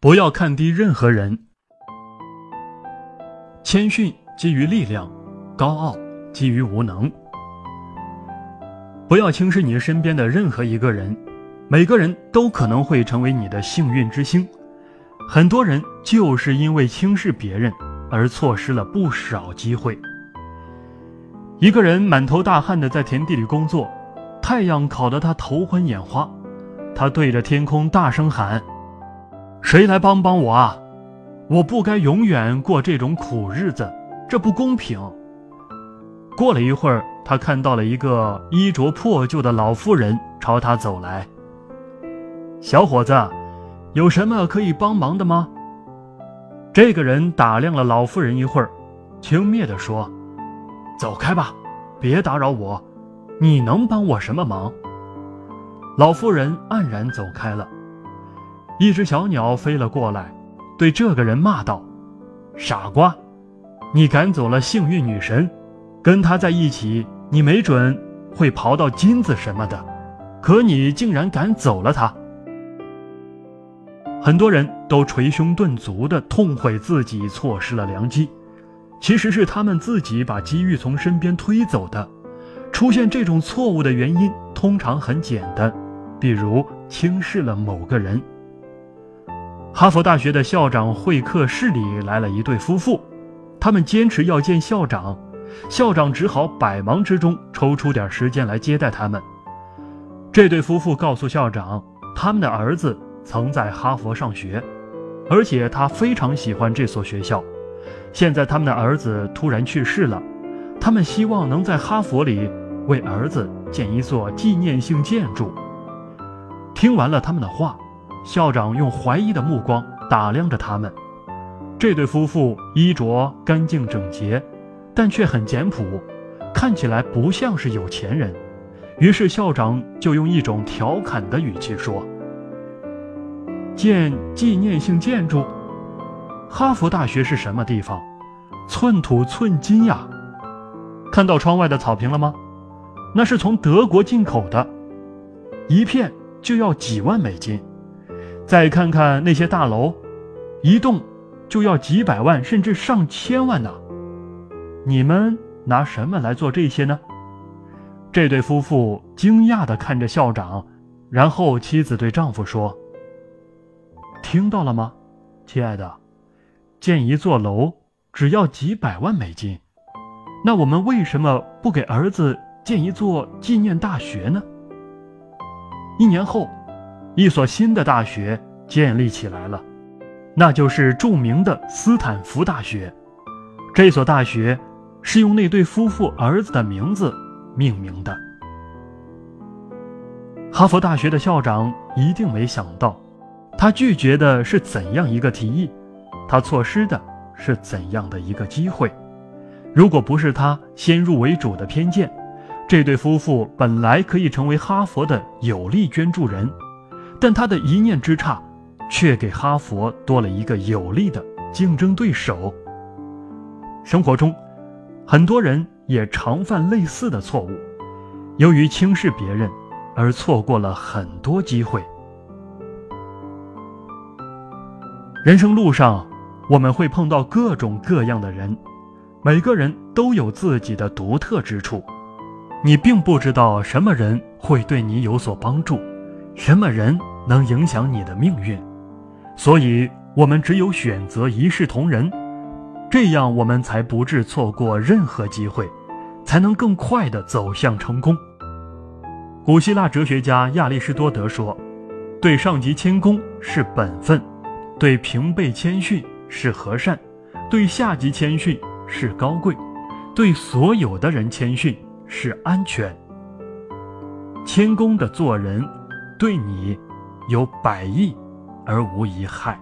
不要看低任何人。谦逊基于力量，高傲基于无能。不要轻视你身边的任何一个人，每个人都可能会成为你的幸运之星。很多人就是因为轻视别人而错失了不少机会。一个人满头大汗的在田地里工作，太阳烤得他头昏眼花，他对着天空大声喊：“谁来帮帮我啊！我不该永远过这种苦日子，这不公平。”过了一会儿，他看到了一个衣着破旧的老妇人朝他走来。小伙子。有什么可以帮忙的吗？这个人打量了老妇人一会儿，轻蔑地说：“走开吧，别打扰我。你能帮我什么忙？”老妇人黯然走开了。一只小鸟飞了过来，对这个人骂道：“傻瓜，你赶走了幸运女神，跟她在一起，你没准会刨到金子什么的，可你竟然赶走了她。”很多人都捶胸顿足地痛悔自己错失了良机，其实是他们自己把机遇从身边推走的。出现这种错误的原因通常很简单，比如轻视了某个人。哈佛大学的校长会客室里来了一对夫妇，他们坚持要见校长，校长只好百忙之中抽出点时间来接待他们。这对夫妇告诉校长，他们的儿子。曾在哈佛上学，而且他非常喜欢这所学校。现在他们的儿子突然去世了，他们希望能在哈佛里为儿子建一座纪念性建筑。听完了他们的话，校长用怀疑的目光打量着他们。这对夫妇衣着干净整洁，但却很简朴，看起来不像是有钱人。于是校长就用一种调侃的语气说。建纪念性建筑，哈佛大学是什么地方？寸土寸金呀！看到窗外的草坪了吗？那是从德国进口的，一片就要几万美金。再看看那些大楼，一栋就要几百万甚至上千万呢。你们拿什么来做这些呢？这对夫妇惊讶地看着校长，然后妻子对丈夫说。听到了吗，亲爱的？建一座楼只要几百万美金，那我们为什么不给儿子建一座纪念大学呢？一年后，一所新的大学建立起来了，那就是著名的斯坦福大学。这所大学是用那对夫妇儿子的名字命名的。哈佛大学的校长一定没想到。他拒绝的是怎样一个提议？他错失的是怎样的一个机会？如果不是他先入为主的偏见，这对夫妇本来可以成为哈佛的有力捐助人，但他的一念之差，却给哈佛多了一个有力的竞争对手。生活中，很多人也常犯类似的错误，由于轻视别人，而错过了很多机会。人生路上，我们会碰到各种各样的人，每个人都有自己的独特之处。你并不知道什么人会对你有所帮助，什么人能影响你的命运，所以我们只有选择一视同仁，这样我们才不致错过任何机会，才能更快地走向成功。古希腊哲学家亚里士多德说：“对上级谦恭是本分。”对平辈谦逊是和善，对下级谦逊是高贵，对所有的人谦逊是安全。谦恭的做人，对你有百益而无一害。